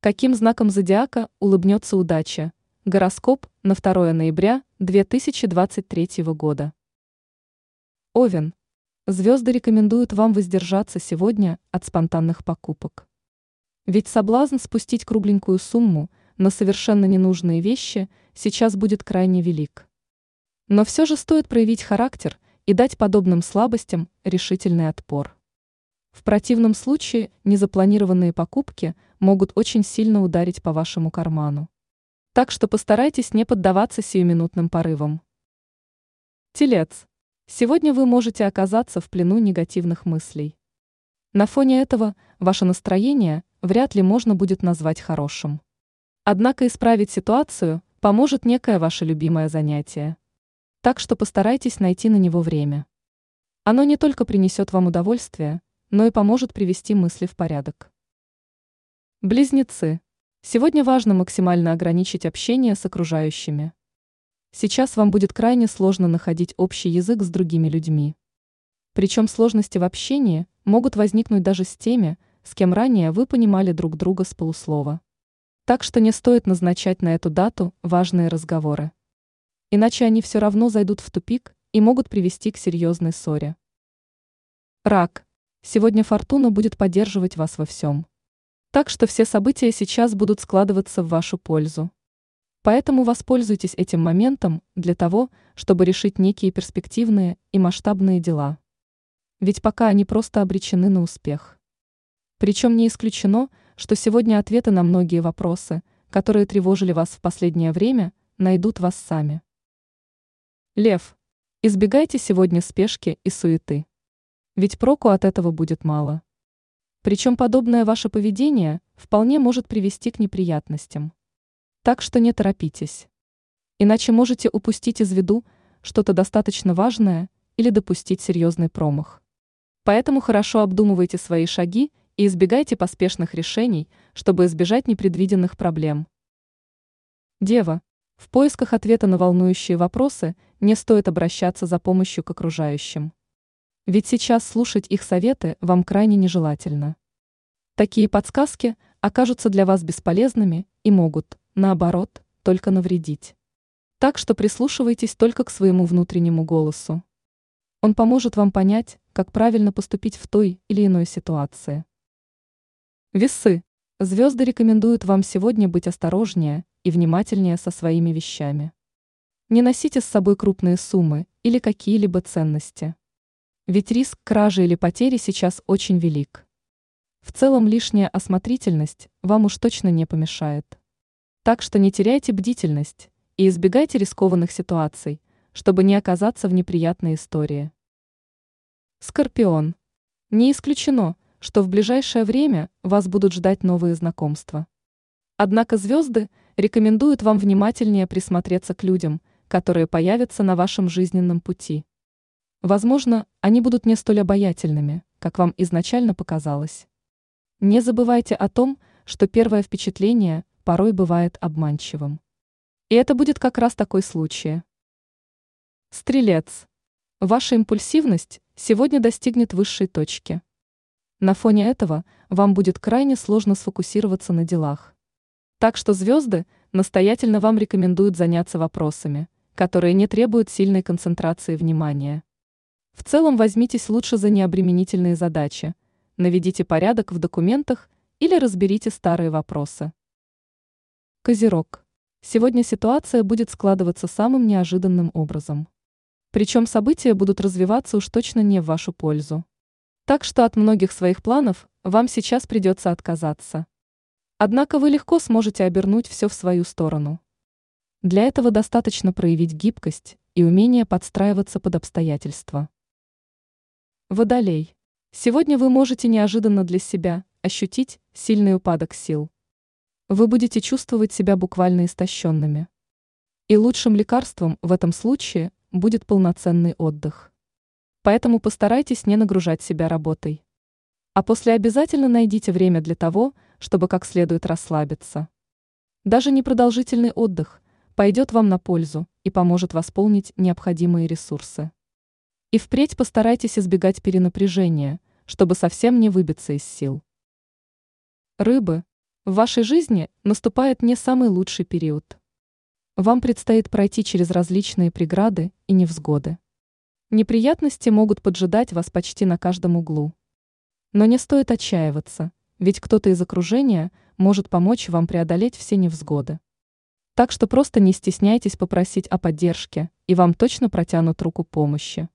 Каким знаком зодиака улыбнется удача? Гороскоп на 2 ноября 2023 года. Овен. Звезды рекомендуют вам воздержаться сегодня от спонтанных покупок. Ведь соблазн спустить кругленькую сумму на совершенно ненужные вещи сейчас будет крайне велик. Но все же стоит проявить характер и дать подобным слабостям решительный отпор. В противном случае незапланированные покупки могут очень сильно ударить по вашему карману. Так что постарайтесь не поддаваться сиюминутным порывам. Телец. Сегодня вы можете оказаться в плену негативных мыслей. На фоне этого ваше настроение вряд ли можно будет назвать хорошим. Однако исправить ситуацию поможет некое ваше любимое занятие. Так что постарайтесь найти на него время. Оно не только принесет вам удовольствие, но и поможет привести мысли в порядок. Близнецы. Сегодня важно максимально ограничить общение с окружающими. Сейчас вам будет крайне сложно находить общий язык с другими людьми. Причем сложности в общении могут возникнуть даже с теми, с кем ранее вы понимали друг друга с полуслова. Так что не стоит назначать на эту дату важные разговоры. Иначе они все равно зайдут в тупик и могут привести к серьезной ссоре. Рак. Сегодня фортуна будет поддерживать вас во всем. Так что все события сейчас будут складываться в вашу пользу. Поэтому воспользуйтесь этим моментом для того, чтобы решить некие перспективные и масштабные дела. Ведь пока они просто обречены на успех. Причем не исключено, что сегодня ответы на многие вопросы, которые тревожили вас в последнее время, найдут вас сами. Лев. Избегайте сегодня спешки и суеты. Ведь проку от этого будет мало. Причем подобное ваше поведение вполне может привести к неприятностям. Так что не торопитесь. Иначе можете упустить из виду что-то достаточно важное или допустить серьезный промах. Поэтому хорошо обдумывайте свои шаги и избегайте поспешных решений, чтобы избежать непредвиденных проблем. Дева. В поисках ответа на волнующие вопросы не стоит обращаться за помощью к окружающим. Ведь сейчас слушать их советы вам крайне нежелательно. Такие подсказки окажутся для вас бесполезными и могут, наоборот, только навредить. Так что прислушивайтесь только к своему внутреннему голосу. Он поможет вам понять, как правильно поступить в той или иной ситуации. Весы. Звезды рекомендуют вам сегодня быть осторожнее и внимательнее со своими вещами. Не носите с собой крупные суммы или какие-либо ценности. Ведь риск кражи или потери сейчас очень велик. В целом лишняя осмотрительность вам уж точно не помешает. Так что не теряйте бдительность и избегайте рискованных ситуаций, чтобы не оказаться в неприятной истории. Скорпион. Не исключено, что в ближайшее время вас будут ждать новые знакомства. Однако звезды рекомендуют вам внимательнее присмотреться к людям, которые появятся на вашем жизненном пути. Возможно, они будут не столь обаятельными, как вам изначально показалось. Не забывайте о том, что первое впечатление порой бывает обманчивым. И это будет как раз такой случай. Стрелец. Ваша импульсивность сегодня достигнет высшей точки. На фоне этого вам будет крайне сложно сфокусироваться на делах. Так что звезды настоятельно вам рекомендуют заняться вопросами, которые не требуют сильной концентрации внимания. В целом возьмитесь лучше за необременительные задачи, наведите порядок в документах или разберите старые вопросы. Козерог. Сегодня ситуация будет складываться самым неожиданным образом. Причем события будут развиваться уж точно не в вашу пользу. Так что от многих своих планов вам сейчас придется отказаться. Однако вы легко сможете обернуть все в свою сторону. Для этого достаточно проявить гибкость и умение подстраиваться под обстоятельства. Водолей. Сегодня вы можете неожиданно для себя ощутить сильный упадок сил. Вы будете чувствовать себя буквально истощенными. И лучшим лекарством в этом случае будет полноценный отдых. Поэтому постарайтесь не нагружать себя работой. А после обязательно найдите время для того, чтобы как следует расслабиться. Даже непродолжительный отдых пойдет вам на пользу и поможет восполнить необходимые ресурсы. И впредь постарайтесь избегать перенапряжения, чтобы совсем не выбиться из сил. Рыбы. В вашей жизни наступает не самый лучший период. Вам предстоит пройти через различные преграды и невзгоды. Неприятности могут поджидать вас почти на каждом углу. Но не стоит отчаиваться, ведь кто-то из окружения может помочь вам преодолеть все невзгоды. Так что просто не стесняйтесь попросить о поддержке, и вам точно протянут руку помощи.